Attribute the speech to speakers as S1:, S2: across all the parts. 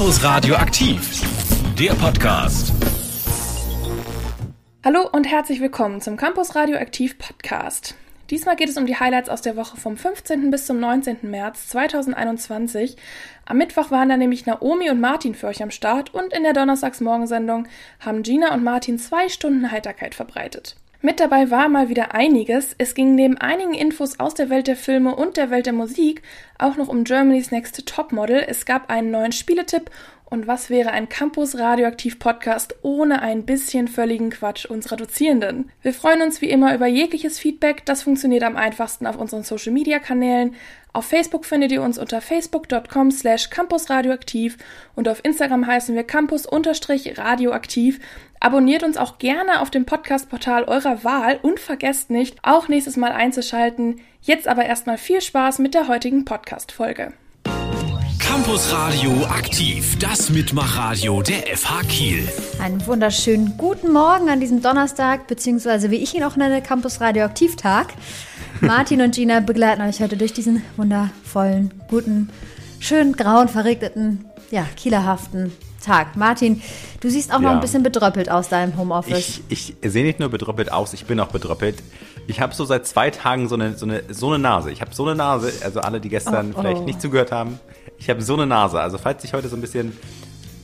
S1: Campus Radio aktiv, der Podcast.
S2: Hallo und herzlich willkommen zum Campus Radioaktiv Podcast. Diesmal geht es um die Highlights aus der Woche vom 15. bis zum 19. März 2021. Am Mittwoch waren da nämlich Naomi und Martin für euch am Start und in der Donnerstagsmorgensendung haben Gina und Martin zwei Stunden Heiterkeit verbreitet. Mit dabei war mal wieder einiges. Es ging neben einigen Infos aus der Welt der Filme und der Welt der Musik auch noch um Germany's Next Topmodel. Es gab einen neuen Spieletipp und was wäre ein Campus Radioaktiv Podcast ohne ein bisschen völligen Quatsch unserer Dozierenden? Wir freuen uns wie immer über jegliches Feedback. Das funktioniert am einfachsten auf unseren Social Media Kanälen. Auf Facebook findet ihr uns unter facebook.com slash campusradioaktiv und auf Instagram heißen wir campus-radioaktiv. Abonniert uns auch gerne auf dem Podcast-Portal eurer Wahl und vergesst nicht, auch nächstes Mal einzuschalten. Jetzt aber erstmal viel Spaß mit der heutigen Podcast-Folge.
S1: Campus Radio aktiv, das Mitmachradio der FH Kiel.
S3: Einen wunderschönen guten Morgen an diesem Donnerstag, beziehungsweise wie ich ihn auch nenne, Campus Radio Aktivtag. Martin und Gina begleiten euch heute durch diesen wundervollen, guten, schön grauen, verregneten, ja, kielerhaften Tag. Martin, du siehst auch ja. noch ein bisschen bedröppelt aus deinem Homeoffice.
S4: Ich, ich sehe nicht nur bedröppelt aus, ich bin auch bedröppelt. Ich habe so seit zwei Tagen so eine, so eine, so eine Nase. Ich habe so eine Nase, also alle, die gestern oh, vielleicht oh. nicht zugehört haben, ich habe so eine Nase. Also falls ich heute so ein bisschen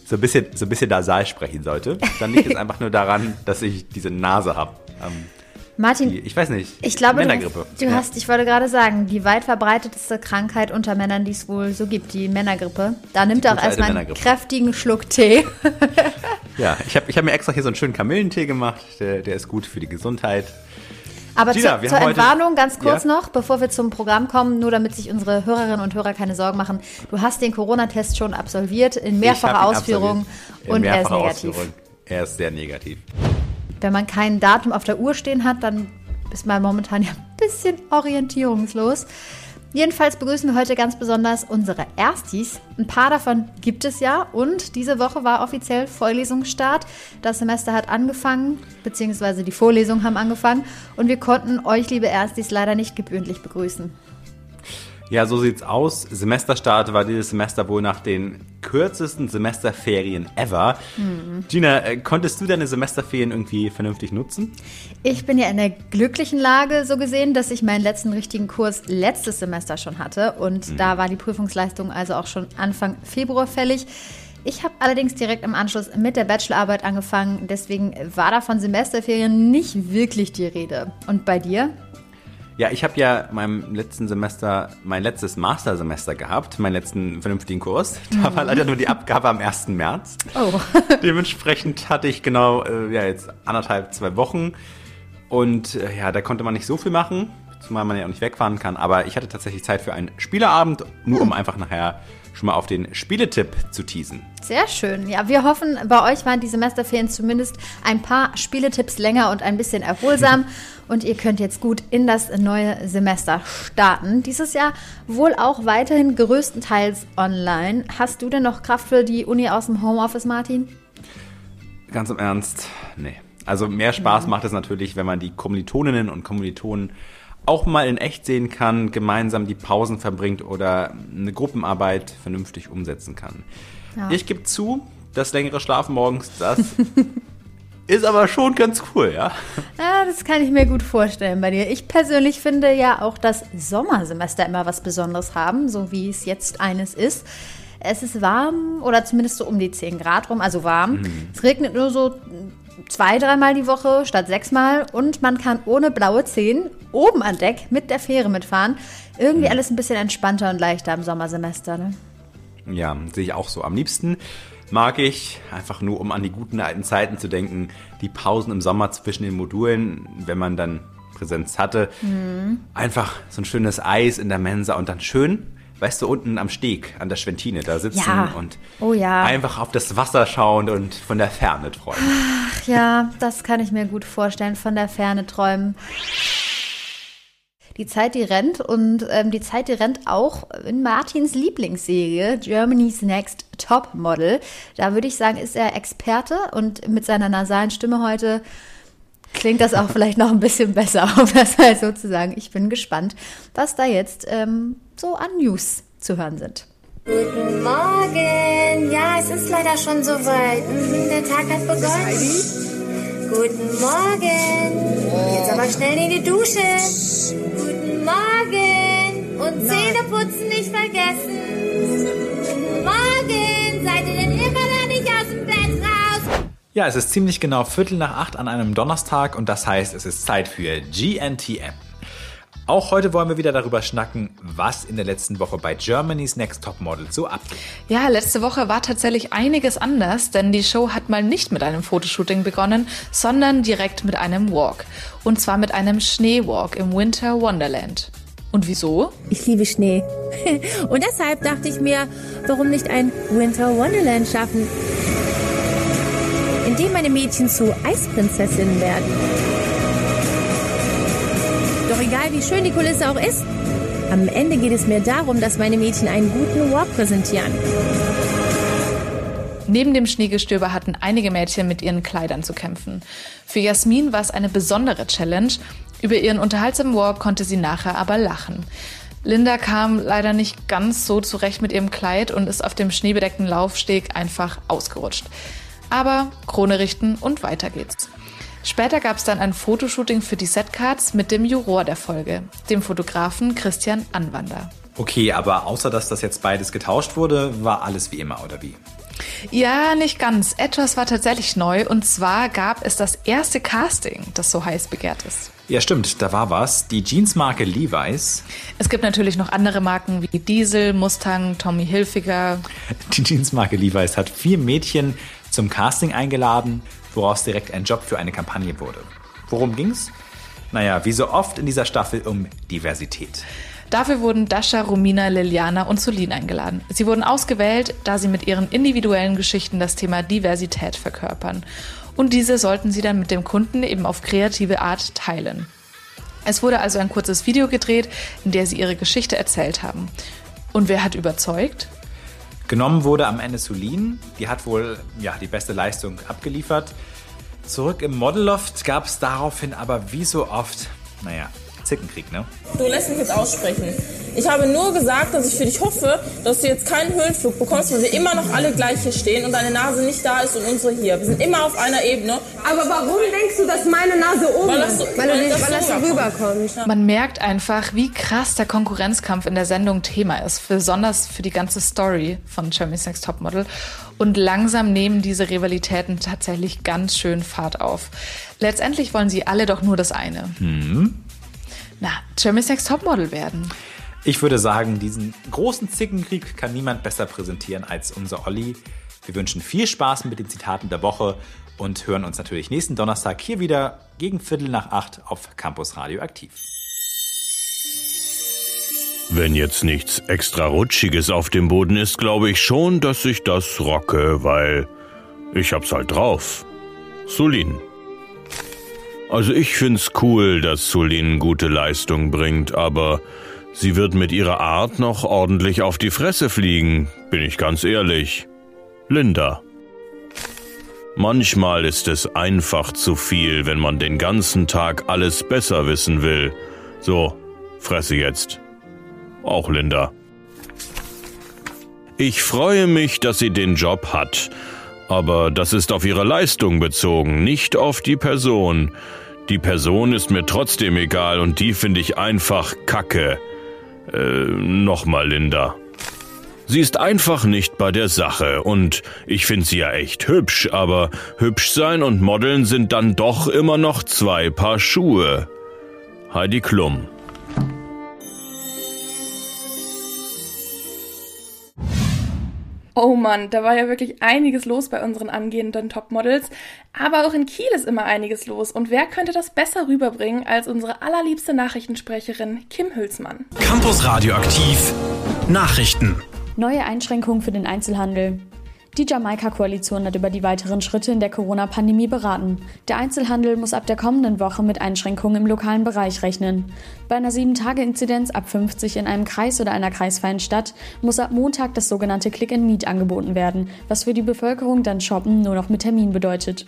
S4: so ein bisschen, so ein bisschen nasal sprechen sollte, dann liegt es einfach nur daran, dass ich diese Nase habe. Ähm,
S3: Martin,
S4: die, ich weiß nicht.
S3: Ich glaube, Männergrippe. Du, du ja. hast, ich wollte gerade sagen, die weit verbreitetste Krankheit unter Männern, die es wohl so gibt, die Männergrippe. Da nimmt er auch erstmal einen kräftigen Schluck Tee.
S4: ja, ich habe ich hab mir extra hier so einen schönen Kamillentee gemacht. Der, der ist gut für die Gesundheit.
S3: Aber Gina, zu, zur Entwarnung ganz kurz ja? noch, bevor wir zum Programm kommen, nur damit sich unsere Hörerinnen und Hörer keine Sorgen machen. Du hast den Corona-Test schon absolviert in mehrfacher Ausführung
S4: in und mehrfacher er ist negativ. Er ist sehr negativ.
S3: Wenn man kein Datum auf der Uhr stehen hat, dann ist man momentan ja ein bisschen orientierungslos. Jedenfalls begrüßen wir heute ganz besonders unsere Erstis. Ein paar davon gibt es ja und diese Woche war offiziell Vorlesungsstart. Das Semester hat angefangen, beziehungsweise die Vorlesungen haben angefangen und wir konnten euch, liebe Erstis, leider nicht gebührlich begrüßen.
S4: Ja, so sieht's aus. Semesterstart war dieses Semester wohl nach den kürzesten Semesterferien ever. Mhm. Gina, äh, konntest du deine Semesterferien irgendwie vernünftig nutzen?
S3: Ich bin ja in der glücklichen Lage, so gesehen, dass ich meinen letzten richtigen Kurs letztes Semester schon hatte und mhm. da war die Prüfungsleistung also auch schon Anfang Februar fällig. Ich habe allerdings direkt im Anschluss mit der Bachelorarbeit angefangen, deswegen war da von Semesterferien nicht wirklich die Rede. Und bei dir?
S4: Ja, ich habe ja meinem letzten Semester mein letztes Mastersemester gehabt, meinen letzten vernünftigen Kurs. Da war leider nur die Abgabe am 1. März. Oh. Dementsprechend hatte ich genau äh, ja, jetzt anderthalb, zwei Wochen. Und äh, ja, da konnte man nicht so viel machen, zumal man ja auch nicht wegfahren kann. Aber ich hatte tatsächlich Zeit für einen Spieleabend, nur um einfach nachher schon mal auf den Spieletipp zu teasen.
S3: Sehr schön. Ja, wir hoffen, bei euch waren die Semesterferien zumindest ein paar Spieletipps länger und ein bisschen erholsam. und ihr könnt jetzt gut in das neue Semester starten. Dieses Jahr wohl auch weiterhin größtenteils online. Hast du denn noch Kraft für die Uni aus dem Homeoffice, Martin?
S4: Ganz im Ernst, nee. Also mehr Spaß ja. macht es natürlich, wenn man die Kommilitoninnen und Kommilitonen auch mal in echt sehen kann, gemeinsam die Pausen verbringt oder eine Gruppenarbeit vernünftig umsetzen kann. Ja. Ich gebe zu, das längere Schlafen morgens, das ist aber schon ganz cool, ja?
S3: Ja, das kann ich mir gut vorstellen bei dir. Ich persönlich finde ja auch das Sommersemester immer was Besonderes haben, so wie es jetzt eines ist. Es ist warm oder zumindest so um die 10 Grad rum, also warm. Mhm. Es regnet nur so zwei, dreimal die Woche statt sechsmal und man kann ohne blaue Zehen oben an Deck mit der Fähre mitfahren. Irgendwie mhm. alles ein bisschen entspannter und leichter im Sommersemester. Ne?
S4: Ja, sehe ich auch so. Am liebsten mag ich, einfach nur um an die guten alten Zeiten zu denken, die Pausen im Sommer zwischen den Modulen, wenn man dann Präsenz hatte. Mhm. Einfach so ein schönes Eis in der Mensa und dann schön weißt du, unten am Steg an der Schwentine da sitzen ja. und
S3: oh, ja.
S4: einfach auf das Wasser schauen und von der Ferne träumen.
S3: Ach ja, das kann ich mir gut vorstellen, von der Ferne träumen. Die Zeit, die rennt und ähm, die Zeit, die rennt auch in Martins Lieblingsserie Germany's Next Top Model. Da würde ich sagen, ist er Experte und mit seiner nasalen Stimme heute klingt das auch vielleicht noch ein bisschen besser, um das mal so zu sagen. Ich bin gespannt, was da jetzt ähm, so an News zu hören sind.
S5: Guten Morgen. Ja, es ist leider schon soweit. Mhm, der Tag hat begonnen. Guten Morgen. Jetzt aber schnell in die Dusche. Guten Morgen. Und Zähne putzen nicht vergessen.
S4: Ja, es ist ziemlich genau Viertel nach acht an einem Donnerstag und das heißt, es ist Zeit für GNTM. Auch heute wollen wir wieder darüber schnacken, was in der letzten Woche bei Germany's Next Topmodel so abgeht.
S6: Ja, letzte Woche war tatsächlich einiges anders, denn die Show hat mal nicht mit einem Fotoshooting begonnen, sondern direkt mit einem Walk. Und zwar mit einem Schneewalk im Winter Wonderland. Und wieso?
S7: Ich liebe Schnee. Und deshalb dachte ich mir, warum nicht ein Winter Wonderland schaffen, in dem meine Mädchen zu Eisprinzessinnen werden. Doch egal wie schön die Kulisse auch ist, am Ende geht es mir darum, dass meine Mädchen einen guten Walk präsentieren.
S6: Neben dem Schneegestöber hatten einige Mädchen mit ihren Kleidern zu kämpfen. Für Jasmin war es eine besondere Challenge. Über ihren unterhaltsamen Walk konnte sie nachher aber lachen. Linda kam leider nicht ganz so zurecht mit ihrem Kleid und ist auf dem schneebedeckten Laufsteg einfach ausgerutscht. Aber Krone richten und weiter geht's. Später gab es dann ein Fotoshooting für die Setcards mit dem Juror der Folge, dem Fotografen Christian Anwander.
S4: Okay, aber außer dass das jetzt beides getauscht wurde, war alles wie immer, oder wie?
S6: Ja, nicht ganz. Etwas war tatsächlich neu und zwar gab es das erste Casting, das so heiß begehrt ist.
S4: Ja, stimmt, da war was. Die Jeansmarke Levi's.
S6: Es gibt natürlich noch andere Marken wie Diesel, Mustang, Tommy Hilfiger.
S4: Die Jeansmarke Levi's hat vier Mädchen zum Casting eingeladen woraus direkt ein Job für eine Kampagne wurde. Worum ging's? Naja, wie so oft in dieser Staffel um Diversität.
S6: Dafür wurden Dasha, Romina, Liliana und Solin eingeladen. Sie wurden ausgewählt, da sie mit ihren individuellen Geschichten das Thema Diversität verkörpern. Und diese sollten sie dann mit dem Kunden eben auf kreative Art teilen. Es wurde also ein kurzes Video gedreht, in der sie ihre Geschichte erzählt haben. Und wer hat überzeugt?
S4: Genommen wurde am Ende Sulin. Die hat wohl ja, die beste Leistung abgeliefert. Zurück im Modelloft gab es daraufhin aber wie so oft, naja, Zickenkrieg, ne?
S8: Du lässt mich jetzt aussprechen. Ich habe nur gesagt, dass ich für dich hoffe, dass du jetzt keinen Höhenflug bekommst, weil wir immer noch alle gleich hier stehen und deine Nase nicht da ist und unsere hier. Wir sind immer auf einer Ebene.
S9: Aber warum denkst du, dass meine Nase oben weil ist? So, weil, weil, das, weil das so rüberkommt.
S6: Ja. Man merkt einfach, wie krass der Konkurrenzkampf in der Sendung Thema ist, besonders für die ganze Story von Jeremy's Next Topmodel. Und langsam nehmen diese Rivalitäten tatsächlich ganz schön Fahrt auf. Letztendlich wollen sie alle doch nur das eine.
S4: Hm.
S6: Na, Jeremy's Next Topmodel werden.
S4: Ich würde sagen, diesen großen Zickenkrieg kann niemand besser präsentieren als unser Olli. Wir wünschen viel Spaß mit den Zitaten der Woche und hören uns natürlich nächsten Donnerstag hier wieder gegen Viertel nach acht auf Campus Radio aktiv.
S10: Wenn jetzt nichts extra Rutschiges auf dem Boden ist, glaube ich schon, dass ich das rocke, weil ich hab's halt drauf. Sulin. Also ich find's cool, dass Sulin gute Leistung bringt, aber sie wird mit ihrer Art noch ordentlich auf die Fresse fliegen, bin ich ganz ehrlich. Linda. Manchmal ist es einfach zu viel, wenn man den ganzen Tag alles besser wissen will. So, fresse jetzt. Auch Linda. Ich freue mich, dass sie den Job hat aber das ist auf ihre Leistung bezogen, nicht auf die Person. Die Person ist mir trotzdem egal und die finde ich einfach kacke. Äh, nochmal, Linda. Sie ist einfach nicht bei der Sache und ich finde sie ja echt hübsch, aber hübsch sein und modeln sind dann doch immer noch zwei Paar Schuhe. Heidi Klum
S6: Oh Mann, da war ja wirklich einiges los bei unseren angehenden Topmodels. Aber auch in Kiel ist immer einiges los. Und wer könnte das besser rüberbringen als unsere allerliebste Nachrichtensprecherin Kim Hülsmann?
S11: Campus Radioaktiv Nachrichten.
S12: Neue Einschränkungen für den Einzelhandel. Die Jamaika-Koalition hat über die weiteren Schritte in der Corona-Pandemie beraten. Der Einzelhandel muss ab der kommenden Woche mit Einschränkungen im lokalen Bereich rechnen. Bei einer 7-Tage-Inzidenz ab 50 in einem Kreis oder einer kreisfreien Stadt muss ab Montag das sogenannte Click and Meet angeboten werden, was für die Bevölkerung dann Shoppen nur noch mit Termin bedeutet.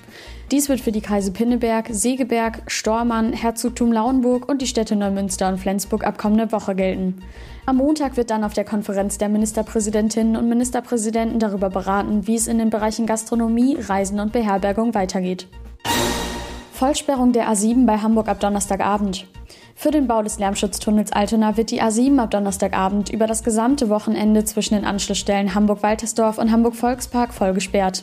S12: Dies wird für die Kreise Pinneberg, Segeberg, Stormann, Herzogtum Lauenburg und die Städte Neumünster und Flensburg ab kommender Woche gelten. Am Montag wird dann auf der Konferenz der Ministerpräsidentinnen und Ministerpräsidenten darüber beraten, wie es in den Bereichen Gastronomie, Reisen und Beherbergung weitergeht. Vollsperrung der A7 bei Hamburg ab Donnerstagabend. Für den Bau des Lärmschutztunnels Altona wird die A7 ab Donnerstagabend über das gesamte Wochenende zwischen den Anschlussstellen Hamburg-Waltersdorf und Hamburg-Volkspark voll gesperrt.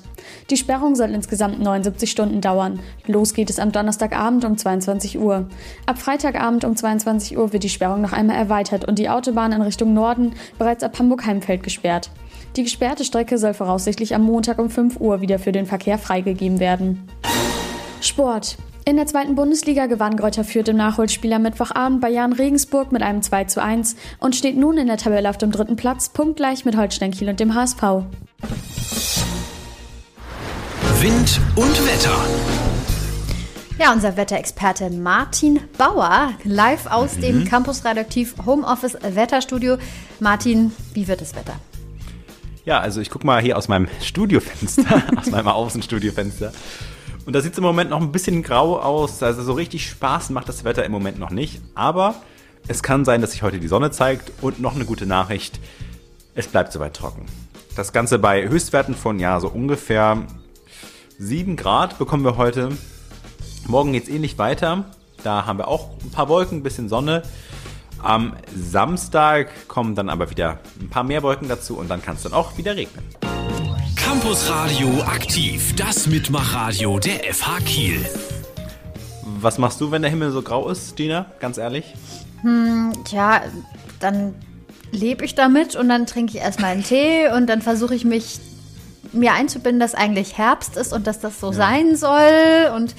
S12: Die Sperrung soll insgesamt 79 Stunden dauern. Los geht es am Donnerstagabend um 22 Uhr. Ab Freitagabend um 22 Uhr wird die Sperrung noch einmal erweitert und die Autobahn in Richtung Norden bereits ab Hamburg-Heimfeld gesperrt. Die gesperrte Strecke soll voraussichtlich am Montag um 5 Uhr wieder für den Verkehr freigegeben werden. Sport. In der zweiten Bundesliga gewann Greuther Fürth im Nachholspiel am Mittwochabend bei Jan Regensburg mit einem 2 zu 1 und steht nun in der Tabelle auf dem dritten Platz, punktgleich mit Holstein Kiel und dem HSV.
S1: Wind und Wetter.
S3: Ja, unser Wetterexperte Martin Bauer, live aus mhm. dem Campus Radioaktiv Homeoffice Wetterstudio. Martin, wie wird das Wetter?
S4: Ja, also ich gucke mal hier aus meinem Studiofenster, aus meinem Außenstudiofenster. Und da sieht es im Moment noch ein bisschen grau aus. Also so richtig Spaß macht das Wetter im Moment noch nicht. Aber es kann sein, dass sich heute die Sonne zeigt. Und noch eine gute Nachricht. Es bleibt soweit trocken. Das Ganze bei Höchstwerten von ja so ungefähr 7 Grad bekommen wir heute. Morgen geht es ähnlich weiter. Da haben wir auch ein paar Wolken, ein bisschen Sonne. Am Samstag kommen dann aber wieder ein paar mehr Wolken dazu und dann kann es dann auch wieder regnen.
S1: Campus Radio aktiv, das Mitmachradio der FH Kiel.
S4: Was machst du, wenn der Himmel so grau ist, Dina? Ganz ehrlich?
S3: Hm, tja, dann lebe ich damit und dann trinke ich erstmal einen Tee und dann versuche ich mich mir einzubinden, dass eigentlich Herbst ist und dass das so ja. sein soll. Und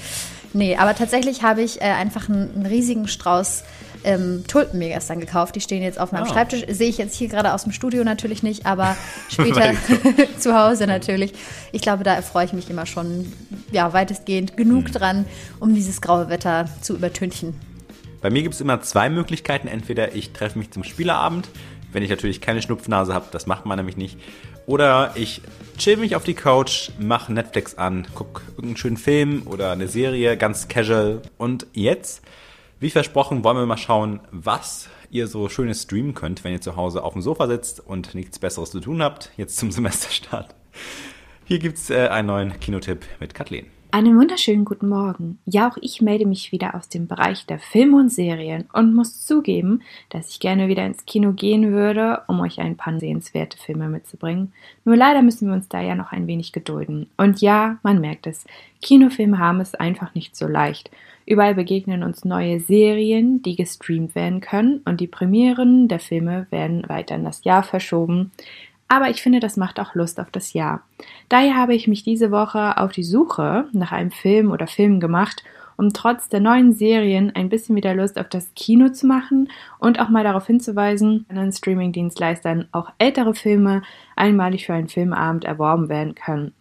S3: nee, aber tatsächlich habe ich äh, einfach einen, einen riesigen Strauß ähm, Tulpen mir gestern gekauft. Die stehen jetzt auf meinem oh. Schreibtisch. Sehe ich jetzt hier gerade aus dem Studio natürlich nicht, aber später zu Hause natürlich. Ich glaube, da erfreue ich mich immer schon ja, weitestgehend genug mhm. dran, um dieses graue Wetter zu übertünchen.
S4: Bei mir gibt es immer zwei Möglichkeiten. Entweder ich treffe mich zum Spieleabend, wenn ich natürlich keine Schnupfnase habe, das macht man nämlich nicht. Oder ich chill mich auf die Couch, mache Netflix an, gucke irgendeinen schönen Film oder eine Serie, ganz casual. Und jetzt wie versprochen wollen wir mal schauen, was ihr so schönes streamen könnt, wenn ihr zu Hause auf dem Sofa sitzt und nichts Besseres zu tun habt, jetzt zum Semesterstart. Hier gibt's äh, einen neuen Kinotipp mit Kathleen.
S13: Einen wunderschönen guten Morgen. Ja, auch ich melde mich wieder aus dem Bereich der Filme und Serien und muss zugeben, dass ich gerne wieder ins Kino gehen würde, um euch ein paar sehenswerte Filme mitzubringen. Nur leider müssen wir uns da ja noch ein wenig gedulden. Und ja, man merkt es, Kinofilme haben es einfach nicht so leicht. Überall begegnen uns neue Serien, die gestreamt werden können und die Premieren der Filme werden weiter in das Jahr verschoben. Aber ich finde, das macht auch Lust auf das Jahr. Daher habe ich mich diese Woche auf die Suche nach einem Film oder Filmen gemacht, um trotz der neuen Serien ein bisschen wieder Lust auf das Kino zu machen und auch mal darauf hinzuweisen, dass an Streaming-Dienstleistern auch ältere Filme einmalig für einen Filmabend erworben werden können.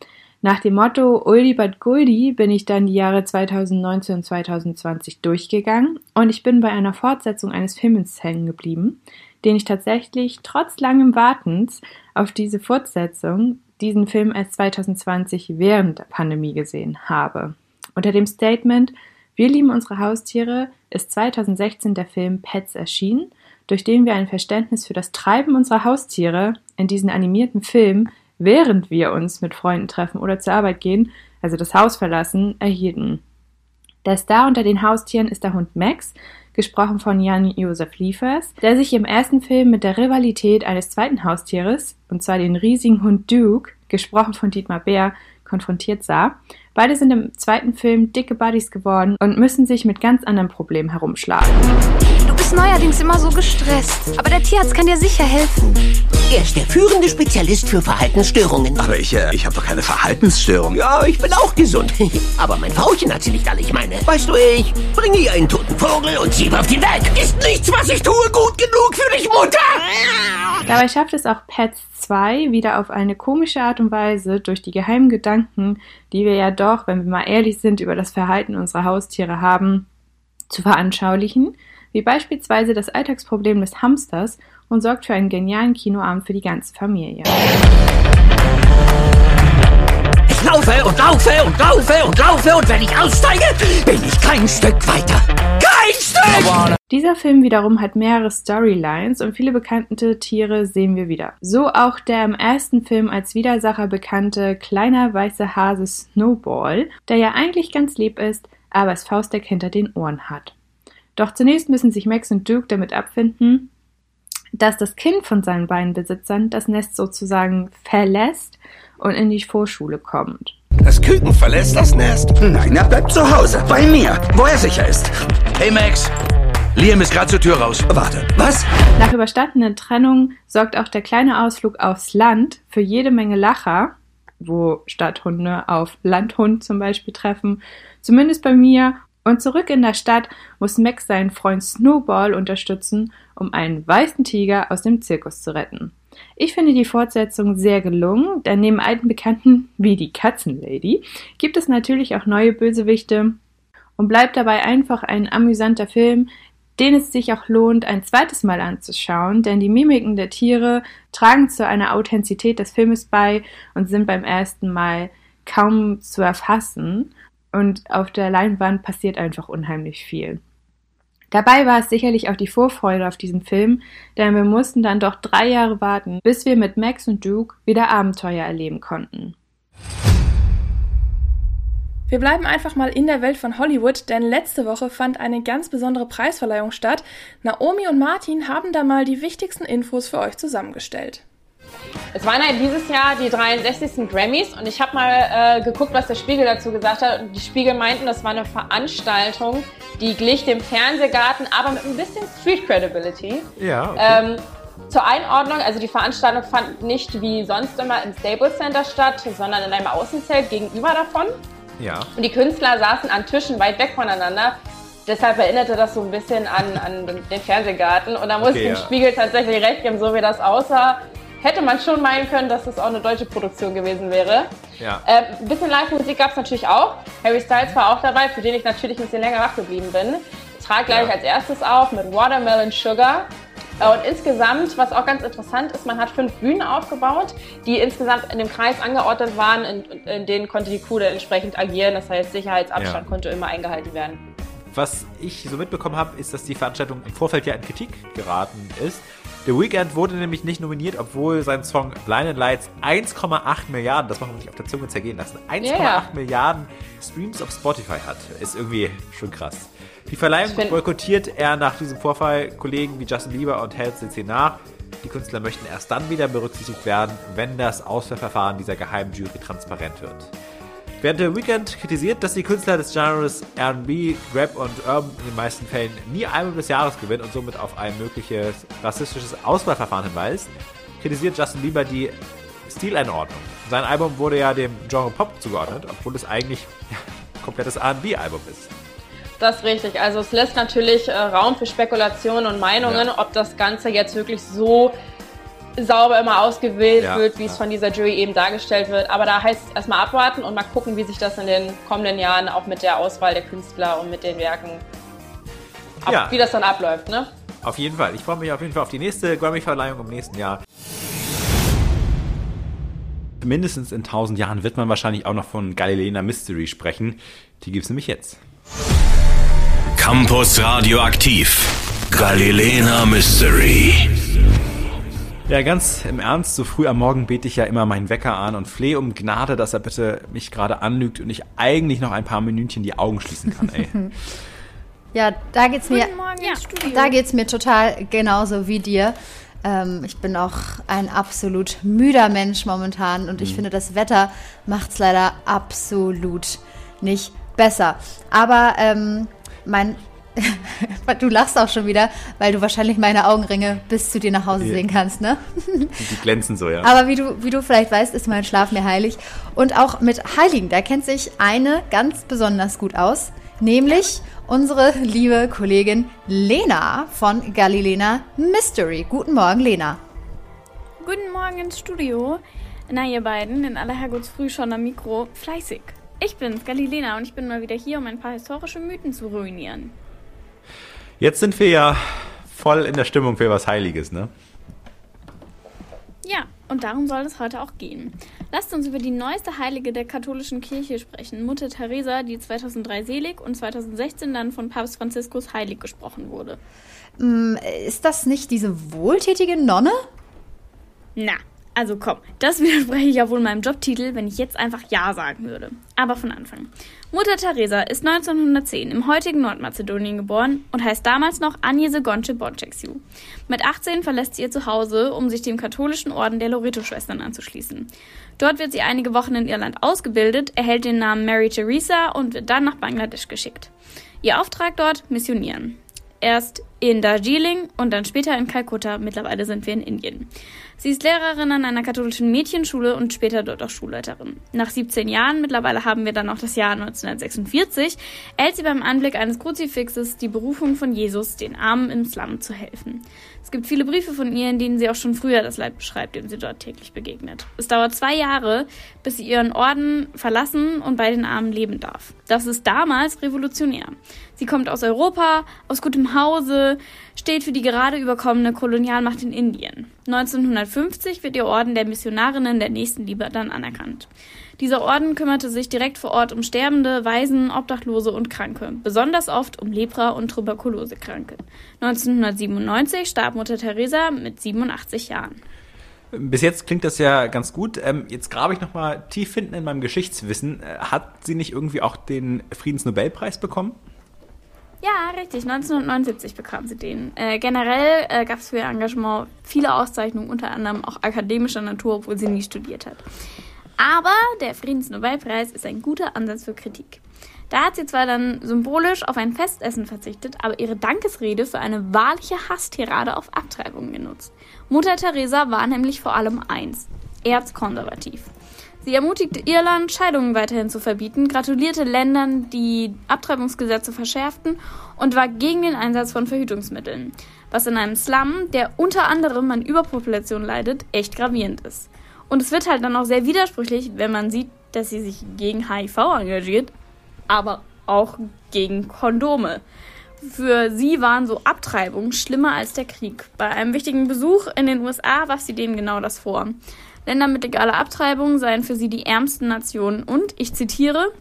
S13: Nach dem Motto Uldi Bad Guldi bin ich dann die Jahre 2019 und 2020 durchgegangen und ich bin bei einer Fortsetzung eines Films hängen geblieben, den ich tatsächlich trotz langem Wartens auf diese Fortsetzung diesen Film erst 2020 während der Pandemie gesehen habe. Unter dem Statement Wir lieben unsere Haustiere ist 2016 der Film Pets erschienen, durch den wir ein Verständnis für das Treiben unserer Haustiere in diesen animierten Film während wir uns mit Freunden treffen oder zur Arbeit gehen, also das Haus verlassen, erhielten. Der Star unter den Haustieren ist der Hund Max, gesprochen von Jan-Josef Liefers, der sich im ersten Film mit der Rivalität eines zweiten Haustieres, und zwar den riesigen Hund Duke, gesprochen von Dietmar Bär, konfrontiert sah. Beide sind im zweiten Film dicke Buddies geworden und müssen sich mit ganz anderen Problemen herumschlagen
S14: bist neuerdings immer so gestresst. Aber der Tierarzt kann dir sicher helfen.
S8: Er ist der führende Spezialist für Verhaltensstörungen.
S15: Aber ich, äh, ich habe doch keine Verhaltensstörung.
S8: Ja, ich bin auch gesund. Aber mein Frauchen hat sie nicht alle. Ich meine, weißt du, ich bringe ihr einen toten Vogel und schiebe auf den Weg. Ist nichts, was ich tue, gut genug für dich, Mutter?
S13: Dabei schafft es auch Pets 2 wieder auf eine komische Art und Weise durch die geheimen Gedanken, die wir ja doch, wenn wir mal ehrlich sind, über das Verhalten unserer Haustiere haben, zu veranschaulichen wie beispielsweise das Alltagsproblem des Hamsters und sorgt für einen genialen Kinoabend für die ganze Familie
S8: laufe und laufe und laufe und laufe und wenn ich aussteige, bin ich kein Stück weiter. Kein Stück!
S13: Dieser Film wiederum hat mehrere Storylines und viele bekannte Tiere sehen wir wieder. So auch der im ersten Film als Widersacher bekannte kleiner weißer Hase Snowball, der ja eigentlich ganz lieb ist, aber es Faustdeck hinter den Ohren hat. Doch zunächst müssen sich Max und Duke damit abfinden, dass das Kind von seinen beiden Besitzern das Nest sozusagen verlässt und in die Vorschule kommt.
S15: Das Küken verlässt das Nest? Nein, er bleibt zu Hause, bei mir, wo er sicher ist.
S16: Hey Max, Liam ist gerade zur Tür raus.
S15: Warte, was?
S13: Nach überstandenen Trennung sorgt auch der kleine Ausflug aufs Land für jede Menge Lacher, wo Stadthunde auf Landhund zum Beispiel treffen, zumindest bei mir. Und zurück in der Stadt muss Max seinen Freund Snowball unterstützen, um einen weißen Tiger aus dem Zirkus zu retten. Ich finde die Fortsetzung sehr gelungen, denn neben alten Bekannten wie die Katzenlady gibt es natürlich auch neue Bösewichte und bleibt dabei einfach ein amüsanter Film, den es sich auch lohnt, ein zweites Mal anzuschauen, denn die Mimiken der Tiere tragen zu einer Authentizität des Filmes bei und sind beim ersten Mal kaum zu erfassen und auf der Leinwand passiert einfach unheimlich viel. Dabei war es sicherlich auch die Vorfreude auf diesen Film, denn wir mussten dann doch drei Jahre warten, bis wir mit Max und Duke wieder Abenteuer erleben konnten.
S2: Wir bleiben einfach mal in der Welt von Hollywood, denn letzte Woche fand eine ganz besondere Preisverleihung statt. Naomi und Martin haben da mal die wichtigsten Infos für euch zusammengestellt.
S17: Es waren ja dieses Jahr die 63. Grammys und ich habe mal äh, geguckt, was der Spiegel dazu gesagt hat. Und die Spiegel meinten, das war eine Veranstaltung, die glich dem Fernsehgarten, aber mit ein bisschen Street Credibility.
S4: Ja. Okay.
S17: Ähm, zur Einordnung, also die Veranstaltung fand nicht wie sonst immer im Staples Center statt, sondern in einem Außenzelt gegenüber davon.
S4: Ja.
S17: Und die Künstler saßen an Tischen weit weg voneinander. Deshalb erinnerte das so ein bisschen an, an den Fernsehgarten. Und da muss okay, ich dem ja. Spiegel tatsächlich recht geben, so wie das aussah, hätte man schon meinen können, dass das auch eine deutsche Produktion gewesen wäre.
S4: Ja.
S17: Äh, ein bisschen Live-Musik gab es natürlich auch. Harry Styles war auch dabei, für den ich natürlich ein bisschen länger wach geblieben bin. Ich trage gleich ja. als erstes auf mit Watermelon Sugar. Äh, und insgesamt, was auch ganz interessant ist, man hat fünf Bühnen aufgebaut, die insgesamt in dem Kreis angeordnet waren, in, in denen konnte die Crew dann entsprechend agieren. Das heißt, Sicherheitsabstand ja. konnte immer eingehalten werden.
S4: Was ich so mitbekommen habe, ist, dass die Veranstaltung im Vorfeld ja in Kritik geraten ist. The Weeknd wurde nämlich nicht nominiert, obwohl sein Song Blinded Lights 1,8 Milliarden, das muss man sich auf der Zunge zergehen lassen, 1,8 yeah. Milliarden Streams auf Spotify hat. Ist irgendwie schon krass. Die Verleihung boykottiert er nach diesem Vorfall Kollegen wie Justin Bieber und Hell CC nach. Die Künstler möchten erst dann wieder berücksichtigt werden, wenn das Auswahlverfahren dieser geheimen Jury transparent wird. Während der Weekend kritisiert, dass die Künstler des Genres R&B, Rap und Urban in den meisten Fällen nie Album des Jahres gewinnen und somit auf ein mögliches rassistisches Auswahlverfahren hinweist, kritisiert Justin Bieber die Stileinordnung. Sein Album wurde ja dem Genre Pop zugeordnet, obwohl es eigentlich ein komplettes R&B-Album ist.
S17: Das ist richtig. Also es lässt natürlich äh, Raum für Spekulationen und Meinungen, ja. ob das Ganze jetzt wirklich so sauber immer ausgewählt ja, wird, wie ja. es von dieser Jury eben dargestellt wird. Aber da heißt es erstmal abwarten und mal gucken, wie sich das in den kommenden Jahren auch mit der Auswahl der Künstler und mit den Werken, ab, ja. wie das dann abläuft. Ne?
S4: Auf jeden Fall. Ich freue mich auf jeden Fall auf die nächste Grammy-Verleihung im nächsten Jahr. Mindestens in 1000 Jahren wird man wahrscheinlich auch noch von Galileana Mystery sprechen. Die gibt es nämlich jetzt.
S1: Campus Radioaktiv. Galilena Mystery.
S4: Ja, ganz im Ernst, so früh am Morgen bete ich ja immer meinen Wecker an und flehe um Gnade, dass er bitte mich gerade anlügt und ich eigentlich noch ein paar Minütchen die Augen schließen kann, ey.
S3: ja, da geht's mir, da geht's mir total genauso wie dir. Ähm, ich bin auch ein absolut müder Mensch momentan und ich mhm. finde, das Wetter macht's leider absolut nicht besser. Aber ähm, mein du lachst auch schon wieder, weil du wahrscheinlich meine Augenringe bis zu dir nach Hause sehen kannst, ne?
S4: Die glänzen so, ja.
S3: Aber wie du, wie du vielleicht weißt, ist mein Schlaf mir heilig. Und auch mit Heiligen, da kennt sich eine ganz besonders gut aus, nämlich unsere liebe Kollegin Lena von Galilena Mystery. Guten Morgen, Lena.
S18: Guten Morgen ins Studio. Na, ihr beiden, in aller Herrgottsfrüh schon am Mikro, fleißig. Ich bin's, Galilena, und ich bin mal wieder hier, um ein paar historische Mythen zu ruinieren.
S4: Jetzt sind wir ja voll in der Stimmung für was Heiliges, ne?
S18: Ja, Und darum soll es heute auch gehen. Lasst uns über die neueste Heilige der katholischen Kirche sprechen, Mutter Teresa, die 2003 selig und 2016 dann von Papst Franziskus heilig gesprochen wurde.
S3: Mm, ist das nicht diese wohltätige Nonne?
S18: Na, also komm, das widerspreche ich ja wohl meinem Jobtitel, wenn ich jetzt einfach Ja sagen würde. Aber von Anfang. Mutter Teresa ist 1910 im heutigen Nordmazedonien geboren und heißt damals noch Agnese Gonce Boncexiu. Mit 18 verlässt sie ihr Zuhause, um sich dem katholischen Orden der Loreto-Schwestern anzuschließen. Dort wird sie einige Wochen in Irland ausgebildet, erhält den Namen Mary Teresa und wird dann nach Bangladesch geschickt. Ihr Auftrag dort? Missionieren. Erst in Darjeeling und dann später in Kalkutta. Mittlerweile sind wir in Indien. Sie ist Lehrerin an einer katholischen Mädchenschule und später dort auch Schulleiterin. Nach 17 Jahren, mittlerweile haben wir dann auch das Jahr 1946, erhält sie beim Anblick eines Kruzifixes die Berufung von Jesus, den Armen im Slum zu helfen. Es gibt viele Briefe von ihr, in denen sie auch schon früher das Leid beschreibt, dem sie dort täglich begegnet. Es dauert zwei Jahre, bis sie ihren Orden verlassen und bei den Armen leben darf. Das ist damals revolutionär. Sie kommt aus Europa, aus gutem Hause, steht für die gerade überkommene Kolonialmacht in Indien. 1950 wird ihr Orden der Missionarinnen der Nächstenliebe dann anerkannt. Dieser Orden kümmerte sich direkt vor Ort um Sterbende, Waisen, Obdachlose und Kranke, besonders oft um Lepra- und Tuberkulosekranke. 1997 starb Mutter Teresa mit 87 Jahren.
S4: Bis jetzt klingt das ja ganz gut. Ähm, jetzt grabe ich nochmal tief hinten in meinem Geschichtswissen. Äh, hat sie nicht irgendwie auch den Friedensnobelpreis bekommen?
S18: Ja, richtig. 1979 bekam sie den. Äh, generell äh, gab es für ihr Engagement viele Auszeichnungen, unter anderem auch akademischer Natur, obwohl sie nie studiert hat. Aber der Friedensnobelpreis ist ein guter Ansatz für Kritik. Da hat sie zwar dann symbolisch auf ein Festessen verzichtet, aber ihre Dankesrede für eine wahrliche Hasstirade auf Abtreibungen genutzt. Mutter Teresa war nämlich vor allem eins: erzkonservativ. Sie ermutigte Irland, Scheidungen weiterhin zu verbieten, gratulierte Ländern, die Abtreibungsgesetze verschärften und war gegen den Einsatz von Verhütungsmitteln, was in einem Slum, der unter anderem an Überpopulation leidet, echt gravierend ist. Und es wird halt dann auch sehr widersprüchlich, wenn man sieht, dass sie sich gegen HIV engagiert, aber auch gegen Kondome. Für sie waren so Abtreibungen schlimmer als der Krieg. Bei einem wichtigen Besuch in den USA warf sie denen genau das vor. Länder mit legaler Abtreibung seien für sie die ärmsten Nationen und, ich zitiere,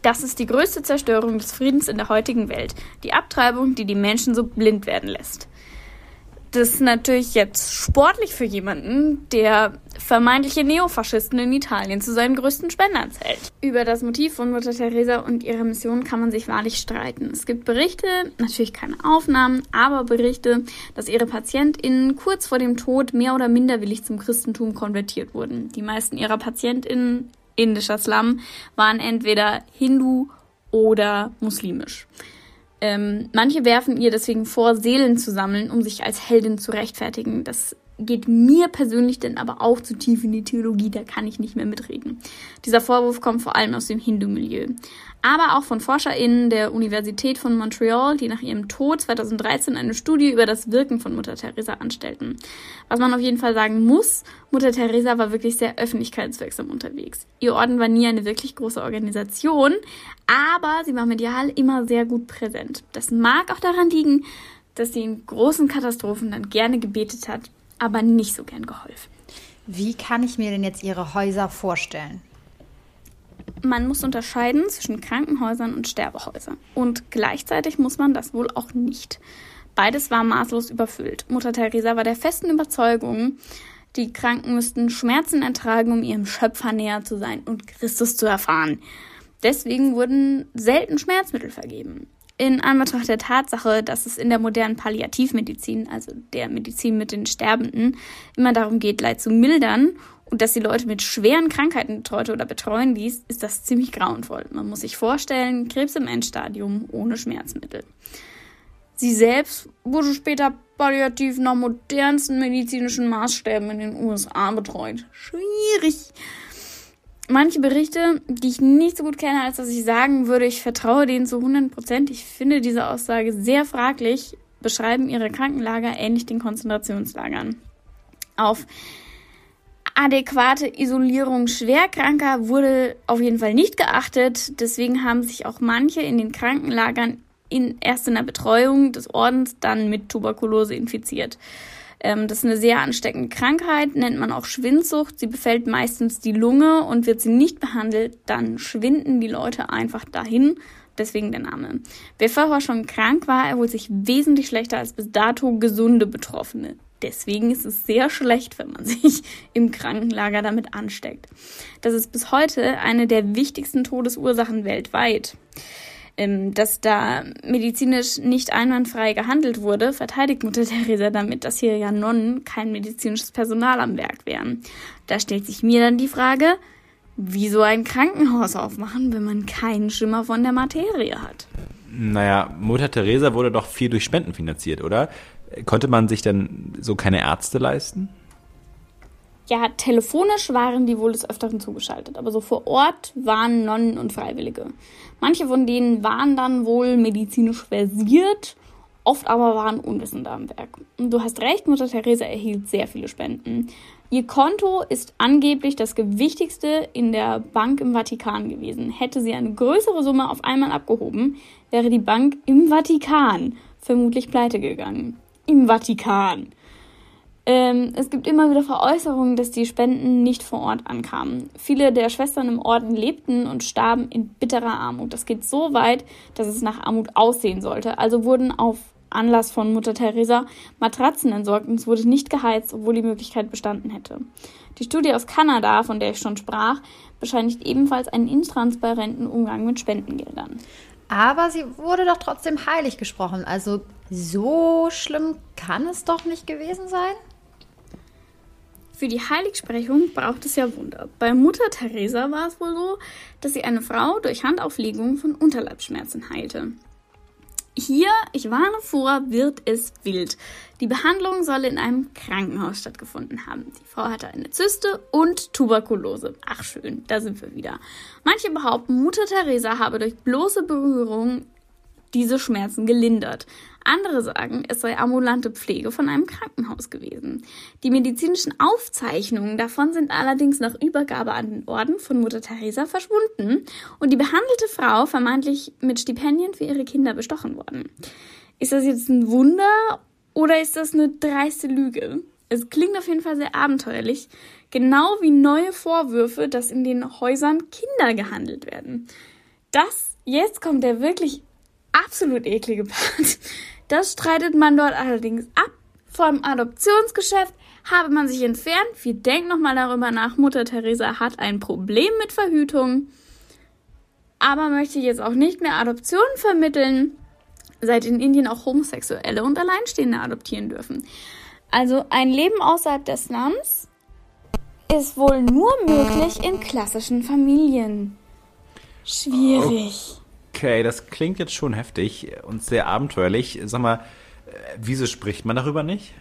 S18: das ist die größte Zerstörung des Friedens in der heutigen Welt. Die Abtreibung, die die Menschen so blind werden lässt das ist natürlich jetzt sportlich für jemanden, der vermeintliche Neofaschisten in Italien zu seinen größten Spendern zählt. Über das Motiv von Mutter Teresa und ihre Mission kann man sich wahrlich streiten. Es gibt Berichte, natürlich keine Aufnahmen, aber Berichte, dass ihre PatientInnen kurz vor dem Tod mehr oder minder willig zum Christentum konvertiert wurden. Die meisten ihrer PatientInnen, indischer Slum, waren entweder Hindu oder muslimisch. Ähm, manche werfen ihr deswegen vor, Seelen zu sammeln, um sich als Heldin zu rechtfertigen. Das geht mir persönlich denn aber auch zu tief in die Theologie, da kann ich nicht mehr mitreden. Dieser Vorwurf kommt vor allem aus dem Hindu-Milieu aber auch von ForscherInnen der Universität von Montreal, die nach ihrem Tod 2013 eine Studie über das Wirken von Mutter Teresa anstellten. Was man auf jeden Fall sagen muss, Mutter Teresa war wirklich sehr öffentlichkeitswirksam unterwegs. Ihr Orden war nie eine wirklich große Organisation, aber sie war medial immer sehr gut präsent. Das mag auch daran liegen, dass sie in großen Katastrophen dann gerne gebetet hat, aber nicht so gern geholfen.
S3: Wie kann ich mir denn jetzt ihre Häuser vorstellen?
S18: man muss unterscheiden zwischen Krankenhäusern und Sterbehäusern. Und gleichzeitig muss man das wohl auch nicht. Beides war maßlos überfüllt. Mutter Teresa war der festen Überzeugung, die Kranken müssten Schmerzen ertragen, um ihrem Schöpfer näher zu sein und Christus zu erfahren. Deswegen wurden selten Schmerzmittel vergeben. In Anbetracht der Tatsache, dass es in der modernen Palliativmedizin, also der Medizin mit den Sterbenden, immer darum geht, Leid zu mildern und dass sie Leute mit schweren Krankheiten betreute oder betreuen ließ, ist das ziemlich grauenvoll. Man muss sich vorstellen, Krebs im Endstadium ohne Schmerzmittel. Sie selbst wurde später palliativ nach modernsten medizinischen Maßstäben in den USA betreut. Schwierig. Manche Berichte, die ich nicht so gut kenne, als dass ich sagen würde, ich vertraue denen zu 100 Prozent. Ich finde diese Aussage sehr fraglich, beschreiben ihre Krankenlager ähnlich den Konzentrationslagern. Auf adäquate Isolierung Schwerkranker wurde auf jeden Fall nicht geachtet. Deswegen haben sich auch manche in den Krankenlagern in, erst in der Betreuung des Ordens dann mit Tuberkulose infiziert. Ähm, das ist eine sehr ansteckende Krankheit, nennt man auch Schwindsucht. Sie befällt meistens die Lunge und wird sie nicht behandelt, dann schwinden die Leute einfach dahin. Deswegen der Name. Wer vorher schon krank war, erholt sich wesentlich schlechter als bis dato gesunde Betroffene. Deswegen ist es sehr schlecht, wenn man sich im Krankenlager damit ansteckt. Das ist bis heute eine der wichtigsten Todesursachen weltweit. Ähm, dass da medizinisch nicht einwandfrei gehandelt wurde, verteidigt Mutter Teresa damit, dass hier ja Nonnen kein medizinisches Personal am Werk wären. Da stellt sich mir dann die Frage, wieso ein Krankenhaus aufmachen, wenn man keinen Schimmer von der Materie hat?
S4: Naja, Mutter Teresa wurde doch viel durch Spenden finanziert, oder? Konnte man sich denn so keine Ärzte leisten?
S18: Ja, telefonisch waren die wohl des Öfteren zugeschaltet, aber so vor Ort waren Nonnen und Freiwillige. Manche von denen waren dann wohl medizinisch versiert, oft aber waren Unwissende am Werk. Und du hast recht, Mutter Teresa erhielt sehr viele Spenden. Ihr Konto ist angeblich das gewichtigste in der Bank im Vatikan gewesen. Hätte sie eine größere Summe auf einmal abgehoben, wäre die Bank im Vatikan vermutlich pleite gegangen. Im Vatikan. Ähm, es gibt immer wieder Veräußerungen, dass die Spenden nicht vor Ort ankamen. Viele der Schwestern im Orden lebten und starben in bitterer Armut. Das geht so weit, dass es nach Armut aussehen sollte. Also wurden auf Anlass von Mutter Teresa Matratzen entsorgt und es wurde nicht geheizt, obwohl die Möglichkeit bestanden hätte. Die Studie aus Kanada, von der ich schon sprach, bescheinigt ebenfalls einen intransparenten Umgang mit Spendengeldern.
S3: Aber sie wurde doch trotzdem heilig gesprochen. Also so schlimm kann es doch nicht gewesen sein?
S18: Für die Heiligsprechung braucht es ja Wunder. Bei Mutter Teresa war es wohl so, dass sie eine Frau durch Handauflegung von Unterleibsschmerzen heilte. Hier, ich warne vor, wird es wild. Die Behandlung soll in einem Krankenhaus stattgefunden haben. Die Frau hatte eine Zyste und Tuberkulose. Ach schön, da sind wir wieder. Manche behaupten, Mutter Teresa habe durch bloße Berührung diese Schmerzen gelindert. Andere sagen, es sei ambulante Pflege von einem Krankenhaus gewesen. Die medizinischen Aufzeichnungen davon sind allerdings nach Übergabe an den Orden von Mutter Teresa verschwunden und die behandelte Frau vermeintlich mit Stipendien für ihre Kinder bestochen worden. Ist das jetzt ein Wunder oder ist das eine dreiste Lüge? Es klingt auf jeden Fall sehr abenteuerlich, genau wie neue Vorwürfe, dass in den Häusern Kinder gehandelt werden. Das, jetzt kommt der wirklich absolut eklige Part. Das streitet man dort allerdings ab. Vom Adoptionsgeschäft habe man sich entfernt. Wir denken nochmal darüber nach. Mutter Teresa hat ein Problem mit Verhütung, aber möchte jetzt auch nicht mehr Adoptionen vermitteln, seit in Indien auch Homosexuelle und Alleinstehende adoptieren dürfen. Also ein Leben außerhalb des Slums ist wohl nur möglich in klassischen Familien. Schwierig.
S4: Okay, das klingt jetzt schon heftig und sehr abenteuerlich. Sag mal, äh, wieso spricht man darüber nicht?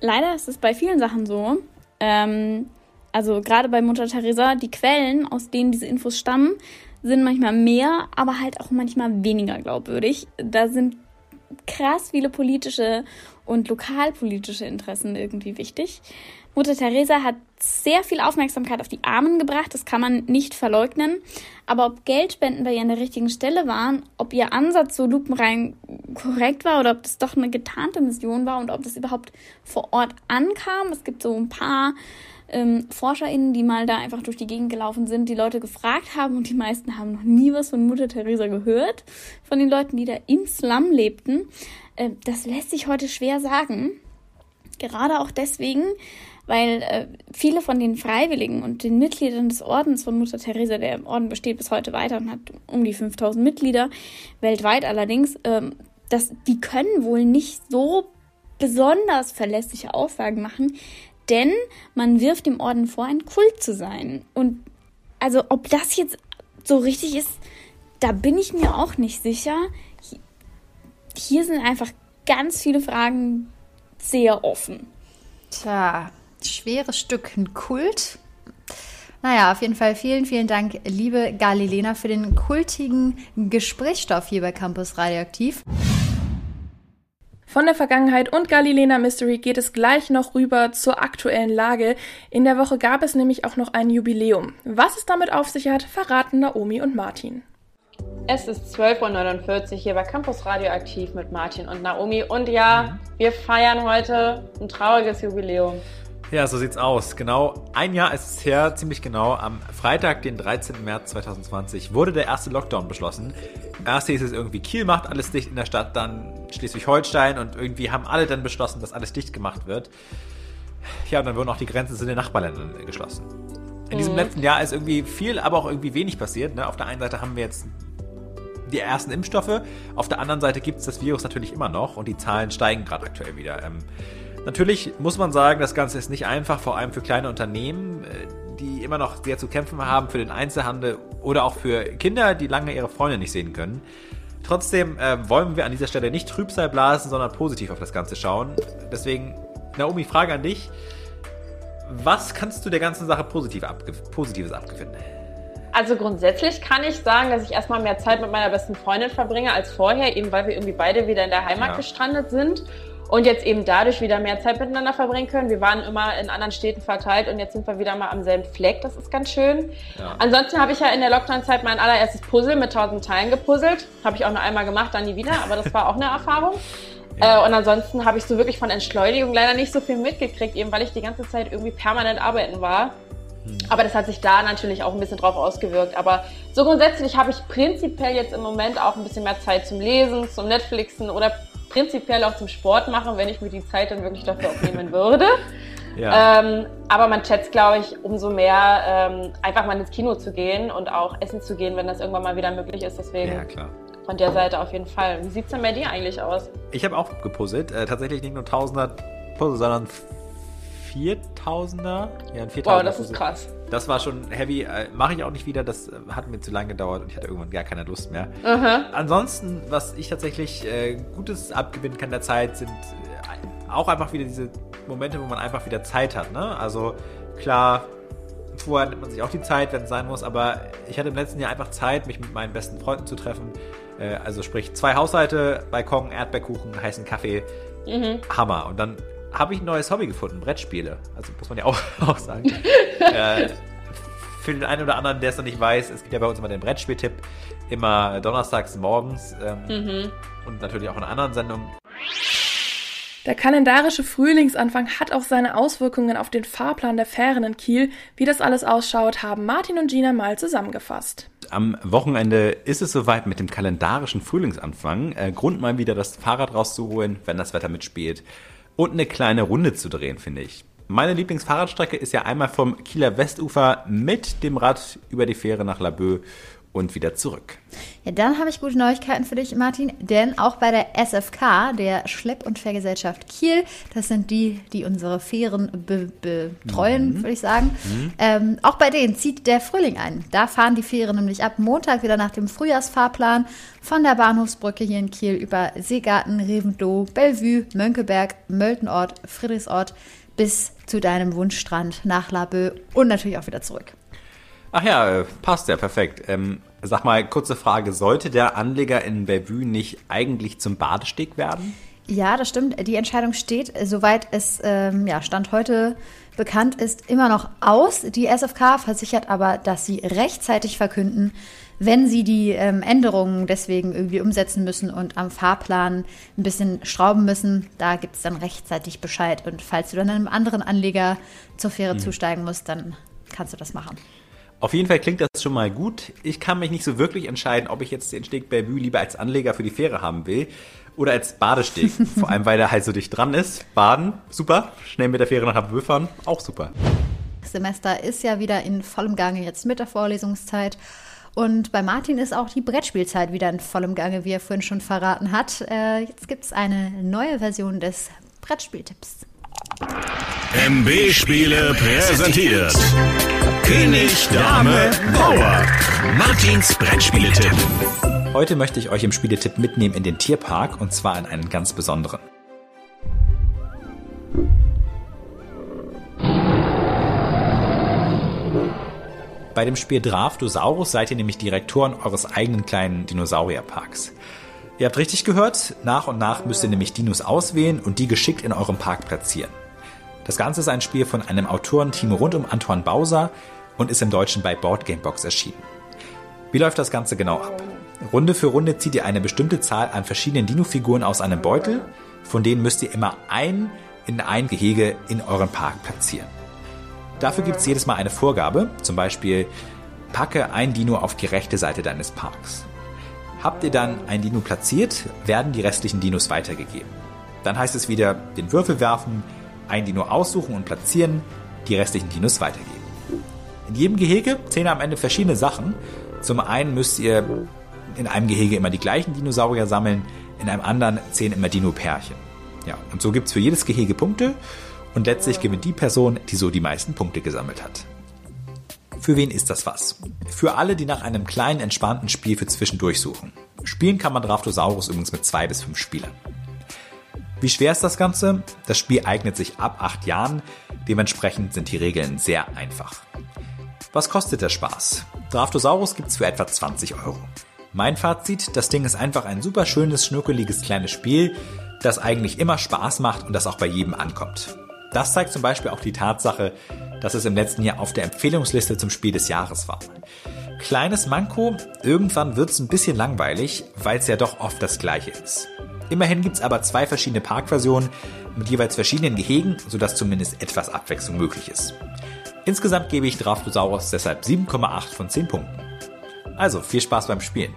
S18: Leider ist es bei vielen Sachen so. Ähm, also gerade bei Mutter Teresa, die Quellen, aus denen diese Infos stammen, sind manchmal mehr, aber halt auch manchmal weniger glaubwürdig. Da sind krass viele politische und lokalpolitische Interessen irgendwie wichtig. Mutter Teresa hat sehr viel Aufmerksamkeit auf die Armen gebracht, das kann man nicht verleugnen. Aber ob Geldspenden bei ihr an der richtigen Stelle waren, ob ihr Ansatz so lupenrein korrekt war oder ob das doch eine getarnte Mission war und ob das überhaupt vor Ort ankam. Es gibt so ein paar ähm, ForscherInnen, die mal da einfach durch die Gegend gelaufen sind, die Leute gefragt haben und die meisten haben noch nie was von Mutter Teresa gehört. Von den Leuten, die da im Slum lebten. Äh, das lässt sich heute schwer sagen. Gerade auch deswegen, weil äh, viele von den Freiwilligen und den Mitgliedern des Ordens von Mutter Teresa, der Orden besteht bis heute weiter und hat um die 5000 Mitglieder, weltweit allerdings, ähm, das, die können wohl nicht so besonders verlässliche Aussagen machen, denn man wirft dem Orden vor, ein Kult zu sein. Und also ob das jetzt so richtig ist, da bin ich mir auch nicht sicher. Hier sind einfach ganz viele Fragen sehr offen.
S3: Tja, schweres Stück, ein Kult. Naja, auf jeden Fall vielen, vielen Dank, liebe Galilena, für den kultigen Gesprächsstoff hier bei Campus Radioaktiv.
S2: Von der Vergangenheit und Galilena Mystery geht es gleich noch rüber zur aktuellen Lage. In der Woche gab es nämlich auch noch ein Jubiläum. Was es damit auf sich hat, verraten Naomi und Martin.
S17: Es ist 12.49 Uhr hier bei Campus Radioaktiv mit Martin und Naomi. Und ja, wir feiern heute ein trauriges Jubiläum.
S4: Ja, so sieht's aus. Genau ein Jahr ist es her, ziemlich genau. Am Freitag, den 13. März 2020, wurde der erste Lockdown beschlossen. Erst hieß es irgendwie, Kiel macht alles dicht in der Stadt, dann Schleswig-Holstein und irgendwie haben alle dann beschlossen, dass alles dicht gemacht wird. Ja, und dann wurden auch die Grenzen zu den Nachbarländern geschlossen. In diesem
S17: Mhm.
S4: letzten Jahr ist irgendwie viel, aber auch irgendwie wenig passiert. Ne? Auf der einen Seite haben wir jetzt die ersten Impfstoffe, auf der anderen Seite gibt es das Virus natürlich immer noch und die Zahlen steigen gerade aktuell wieder. Ähm, natürlich muss man sagen, das Ganze ist nicht einfach, vor allem für kleine Unternehmen, äh, die immer noch sehr zu kämpfen haben, für den Einzelhandel oder auch für Kinder, die lange ihre Freunde nicht sehen können. Trotzdem äh, wollen wir an dieser Stelle nicht Trübsal blasen, sondern positiv auf das Ganze schauen. Deswegen, Naomi, Frage an dich. Was kannst du der ganzen Sache positiv abge Positives abgewinnen?
S17: Also grundsätzlich kann ich sagen, dass ich erstmal mehr Zeit mit meiner besten Freundin verbringe als vorher, eben weil wir irgendwie beide wieder in der Heimat
S4: Ja.
S17: gestrandet sind und jetzt eben dadurch wieder mehr Zeit miteinander verbringen können. Wir waren immer in anderen Städten verteilt und jetzt sind wir wieder mal am selben Fleck. Das ist ganz schön.
S4: Ja.
S17: Ansonsten habe ich ja in der Lockdown-Zeit mein allererstes Puzzle mit 1000 Teilen gepuzzelt. Habe ich auch nur einmal gemacht, dann nie wieder, aber das war auch eine Erfahrung. Äh, und ansonsten habe ich so wirklich von Entschleunigung leider nicht so viel mitgekriegt, eben weil ich die ganze Zeit irgendwie permanent arbeiten war. Aber das hat sich da natürlich auch ein bisschen drauf ausgewirkt. Aber so grundsätzlich habe ich prinzipiell jetzt im Moment auch ein bisschen mehr Zeit zum Lesen, zum Netflixen oder prinzipiell auch zum Sport machen, wenn ich mir die Zeit dann wirklich dafür auch nehmen würde.
S4: Ja.
S17: Ähm, aber man schätzt, glaube ich, umso mehr ähm, einfach mal ins Kino zu gehen und auch essen zu gehen, wenn das irgendwann mal wieder möglich ist. Deswegen
S4: Ja, klar.
S17: von der Seite auf jeden Fall. Wie sieht es denn bei dir eigentlich aus?
S4: Ich habe auch gepuzzelt. Äh, tatsächlich nicht nur Tausender Puzzle, sondern Viertausender. Ja, ein Viertausender.
S17: Wow, das ist krass.
S4: Das war schon heavy. Äh, Mache ich auch nicht wieder. Das äh, hat mir zu lange gedauert und ich hatte irgendwann gar keine Lust mehr.
S17: Aha.
S4: Ansonsten, was ich tatsächlich äh, Gutes abgewinnen kann der Zeit, sind äh, auch einfach wieder diese Momente, wo man einfach wieder Zeit hat. Ne? Also klar, vorher nimmt man sich auch die Zeit, wenn es sein muss, aber ich hatte im letzten Jahr einfach Zeit, mich mit meinen besten Freunden zu treffen. Äh, also sprich, zwei Haushalte, Balkon, Erdbeerkuchen, heißen Kaffee.
S17: Mhm.
S4: Hammer. Und dann habe ich ein neues Hobby gefunden, Brettspiele. Also muss man ja auch, auch sagen. äh, für den einen oder anderen, der es noch nicht weiß, es gibt ja bei uns immer den Brettspieltipp. Immer donnerstags morgens ähm,
S2: Mhm.
S4: und natürlich auch in anderen Sendungen.
S2: Der kalendarische Frühlingsanfang hat auch seine Auswirkungen auf den Fahrplan der Fähren in Kiel. Wie das alles ausschaut, haben Martin und Gina mal zusammengefasst.
S4: Am Wochenende ist es soweit mit dem kalendarischen Frühlingsanfang. Äh, Grund mal wieder das Fahrrad rauszuholen, wenn das Wetter mitspielt. Und eine kleine Runde zu drehen, finde ich. Meine Lieblingsfahrradstrecke ist ja einmal vom Kieler Westufer mit dem Rad über die Fähre nach Laboe und wieder zurück.
S3: Ja, dann habe ich gute Neuigkeiten für dich, Martin, denn auch bei der SFK, der Schlepp- und Fährgesellschaft Kiel, das sind die, die unsere Fähren be betreuen, würde ich sagen,
S19: Mhm.
S3: ähm, auch bei denen zieht der Frühling ein. Da fahren die Fähren nämlich ab Montag wieder nach dem Frühjahrsfahrplan von der Bahnhofsbrücke hier in Kiel über Seegarten, Reventlow, Bellevue, Mönckeberg, Möltenort, Friedrichsort bis zu deinem Wunschstrand nach Laboe und natürlich auch wieder zurück.
S4: Ach ja, äh, passt ja perfekt. Ähm, sag mal, kurze Frage. Sollte der Anleger in Bellevue nicht eigentlich zum Badesteg werden?
S3: Ja, das stimmt. Die Entscheidung steht, soweit es ähm, ja, Stand heute bekannt ist, immer noch aus. Die SFK versichert aber, dass sie rechtzeitig verkünden, wenn sie die ähm, Änderungen deswegen irgendwie umsetzen müssen und am Fahrplan ein bisschen schrauben müssen, da gibt es dann rechtzeitig Bescheid. Und falls du dann einem anderen Anleger zur Fähre
S4: Hm.
S3: zusteigen musst, dann kannst du das machen.
S4: Auf jeden Fall klingt das schon mal gut. Ich kann mich nicht so wirklich entscheiden, ob ich jetzt den Steg Bellevue lieber als Anleger für die Fähre haben will oder als Badesteg. Vor allem, weil er halt so dicht dran ist. Baden, super. Schnell mit der Fähre nach Laboe fahren, auch super.
S3: Das Semester ist ja wieder in vollem Gange jetzt mit der Vorlesungszeit. Und bei Martin ist auch die Brettspielzeit wieder in vollem Gange, wie er vorhin schon verraten hat. Äh, jetzt gibt es eine neue Version des Brettspieltipps.
S10: MB Spiele präsentiert. König, Dame, Bauer. Martins Brettspieletipp.
S4: Heute möchte ich euch im Spieletipp mitnehmen in den Tierpark und zwar in einen ganz besonderen. Bei dem Spiel Draftosaurus seid ihr nämlich Direktoren eures eigenen kleinen Dinosaurierparks. Ihr habt richtig gehört, nach und nach müsst ihr nämlich Dinos auswählen und die geschickt in eurem Park platzieren. Das Ganze ist ein Spiel von einem Autorenteam rund um Antoine Bauser und ist im Deutschen bei Board Game Box erschienen. Wie läuft das Ganze genau ab? Runde für Runde zieht ihr eine bestimmte Zahl an verschiedenen Dino-Figuren aus einem Beutel, von denen müsst ihr immer ein in ein Gehege in euren Park platzieren. Dafür gibt es jedes Mal eine Vorgabe, zum Beispiel packe ein Dino auf die rechte Seite deines Parks. Habt ihr dann ein Dino platziert, werden die restlichen Dinos weitergegeben. Dann heißt es wieder den Würfel werfen, ein Dino aussuchen und platzieren, die restlichen Dinos weitergeben. In jedem Gehege zählen am Ende verschiedene Sachen. Zum einen müsst ihr in einem Gehege immer die gleichen Dinosaurier sammeln, in einem anderen zählen immer Dino-Pärchen. Ja, und so gibt es für jedes Gehege Punkte und letztlich gewinnt die Person, die so die meisten Punkte gesammelt hat. Für wen ist das was? Für alle, die nach einem kleinen, entspannten Spiel für zwischendurch suchen. Spielen kann man Draftosaurus übrigens mit zwei bis fünf Spielern. Wie schwer ist das Ganze? Das Spiel eignet sich ab acht Jahren, dementsprechend sind die Regeln sehr einfach. Was kostet der Spaß? Draftosaurus gibt's für etwa 20 Euro. Mein Fazit, das Ding ist einfach ein super schönes, schnuckeliges kleines Spiel, das eigentlich immer Spaß macht und das auch bei jedem ankommt. Das zeigt zum Beispiel auch die Tatsache, dass es im letzten Jahr auf der Empfehlungsliste zum Spiel des Jahres war. Kleines Manko, irgendwann wird's ein bisschen langweilig, weil es ja doch oft das gleiche ist. Immerhin gibt's aber zwei verschiedene Parkversionen mit jeweils verschiedenen Gehegen, sodass zumindest etwas Abwechslung möglich ist. Insgesamt gebe ich Draftosaurus deshalb 7,8 von 10 Punkten. Also viel Spaß beim Spielen.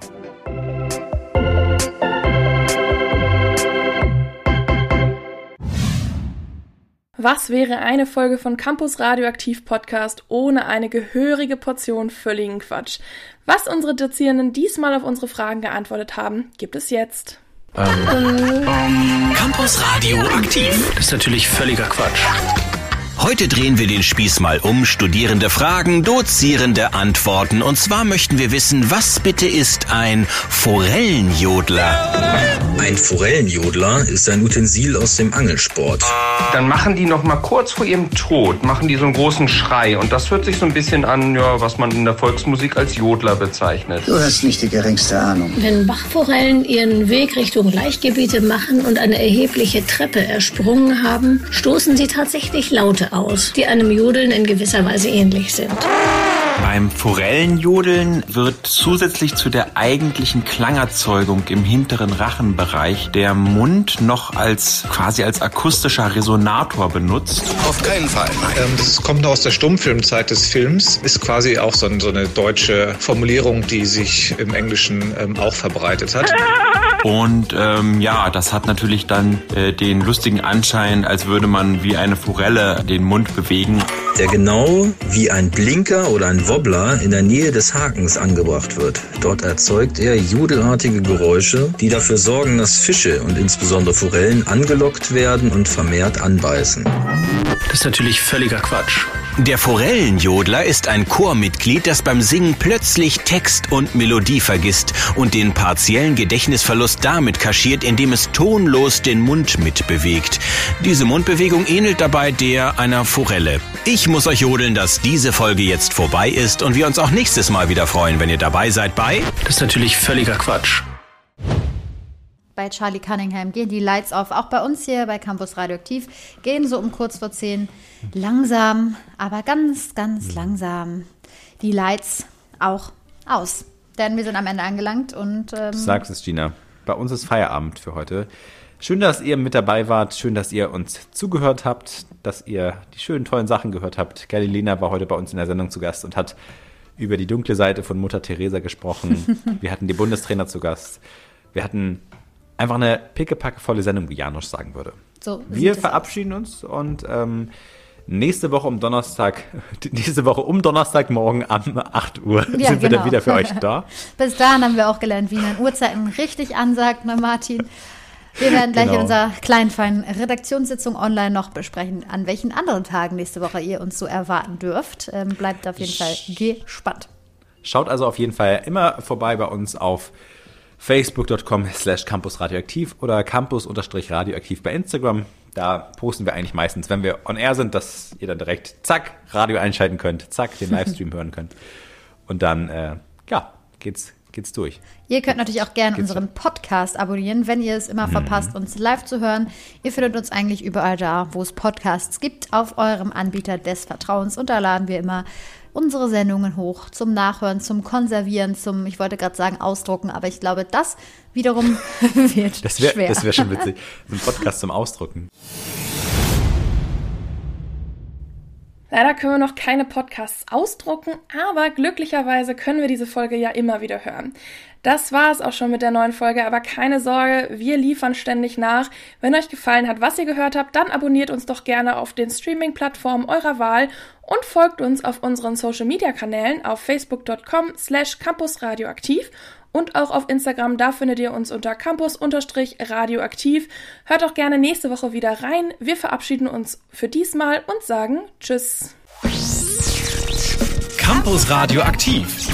S2: Was wäre eine Folge von Campus Radioaktiv Podcast ohne eine gehörige Portion völligen Quatsch? Was unsere Dozierenden diesmal auf unsere Fragen geantwortet haben, gibt es jetzt.
S1: Ähm, ähm, Campus Radioaktiv. Das ist natürlich völliger Quatsch.
S11: Heute drehen wir den Spieß mal um. Studierende Fragen, Dozierende Antworten. Und zwar möchten wir wissen, was bitte ist ein Forellenjodler?
S20: Ein Forellenjodler ist ein Utensil aus dem Angelsport.
S21: Dann machen die noch mal kurz vor ihrem Tod, machen die so einen großen Schrei. Und das hört sich so ein bisschen an, ja, was man in der Volksmusik als Jodler bezeichnet.
S22: Du hast nicht die geringste Ahnung.
S23: Wenn Bachforellen ihren Weg Richtung Laichgebiete machen und eine erhebliche Treppe ersprungen haben, stoßen sie tatsächlich Laute aus, die einem Jodeln in gewisser Weise ähnlich sind.
S24: Beim Forellenjodeln wird zusätzlich zu der eigentlichen Klangerzeugung im hinteren Rachenbereich der Mund noch als quasi als akustischer Resonator benutzt.
S25: Auf keinen Fall. Ähm, das kommt noch aus der Stummfilmzeit des Films, ist quasi auch so, so eine deutsche Formulierung, die sich im Englischen ähm, auch verbreitet hat.
S24: Und ähm, ja, das hat natürlich dann äh, den lustigen Anschein, als würde man wie eine Forelle den Mund bewegen.
S20: Der genau wie ein Blinker oder ein Wobbler in der Nähe des Hakens angebracht wird. Dort erzeugt er judelartige Geräusche, die dafür sorgen, dass Fische und insbesondere Forellen angelockt werden und vermehrt anbeißen.
S1: Das ist natürlich völliger Quatsch.
S11: Der Forellenjodler ist ein Chormitglied, das beim Singen plötzlich Text und Melodie vergisst und den partiellen Gedächtnisverlust damit kaschiert, indem es tonlos den Mund mitbewegt. Diese Mundbewegung ähnelt dabei der einer Forelle. Ich muss euch jodeln, dass diese Folge jetzt vorbei ist und wir uns auch nächstes Mal wieder freuen, wenn ihr dabei seid bei...
S1: Das ist natürlich völliger Quatsch.
S3: Bei Charlie Cunningham gehen die Lights auf. Auch bei uns hier bei Campus Radioaktiv gehen so um kurz vor zehn langsam, aber ganz, ganz langsam die Lights auch aus. Denn wir sind am Ende angelangt und. Ähm,
S4: du sagst es, Gina. Bei uns ist Feierabend für heute. Schön, dass ihr mit dabei wart. Schön, dass ihr uns zugehört habt, dass ihr die schönen, tollen Sachen gehört habt. Galilena war heute bei uns in der Sendung zu Gast und hat über die dunkle Seite von Mutter Teresa gesprochen. wir hatten die Bundestrainer zu Gast. Wir hatten einfach eine pickepackevolle Sendung, wie Janusz sagen würde.
S3: So,
S4: wir verabschieden uns und ähm, nächste Woche um Donnerstag, nächste Woche um Donnerstagmorgen um 8 Uhr ja, sind wir dann wieder für euch da.
S3: Bis dahin haben wir auch gelernt, wie man Uhrzeiten richtig ansagt, ne Martin? Wir werden gleich genau. in unserer kleinen, feinen Redaktionssitzung online noch besprechen, an welchen anderen Tagen nächste Woche ihr uns so erwarten dürft. Ähm, bleibt auf jeden Fall gespannt.
S4: Schaut also auf jeden Fall immer vorbei bei uns auf facebook.com slash campusradioaktiv oder campus-radioaktiv bei Instagram. Da posten wir eigentlich meistens, wenn wir on air sind, dass ihr dann direkt zack, Radio einschalten könnt, zack, den Livestream hören könnt. Und dann, äh, ja, geht's geht's durch.
S3: Ihr könnt natürlich auch gerne unseren Podcast abonnieren, wenn ihr es immer mhm. verpasst, uns live zu hören. Ihr findet uns eigentlich überall da, wo es Podcasts gibt, auf eurem Anbieter des Vertrauens. Und da laden wir immer unsere Sendungen hoch zum Nachhören, zum Konservieren, zum, ich wollte gerade sagen, Ausdrucken, aber ich glaube, das wiederum wird
S4: das wär,
S3: schwer.
S4: Das wäre schon witzig. So ein Podcast zum Ausdrucken.
S2: Leider können wir noch keine Podcasts ausdrucken, aber glücklicherweise können wir diese Folge ja immer wieder hören. Das war es auch schon mit der neuen Folge, aber keine Sorge, wir liefern ständig nach. Wenn euch gefallen hat, was ihr gehört habt, dann abonniert uns doch gerne auf den Streaming-Plattformen eurer Wahl und folgt uns auf unseren Social-Media-Kanälen auf facebook.com slash campusradioaktiv und auch auf Instagram. Da findet ihr uns unter campus-radioaktiv. Hört auch gerne nächste Woche wieder rein. Wir verabschieden uns für diesmal und sagen Tschüss.
S1: Campus Radioaktiv,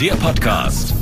S1: der Podcast.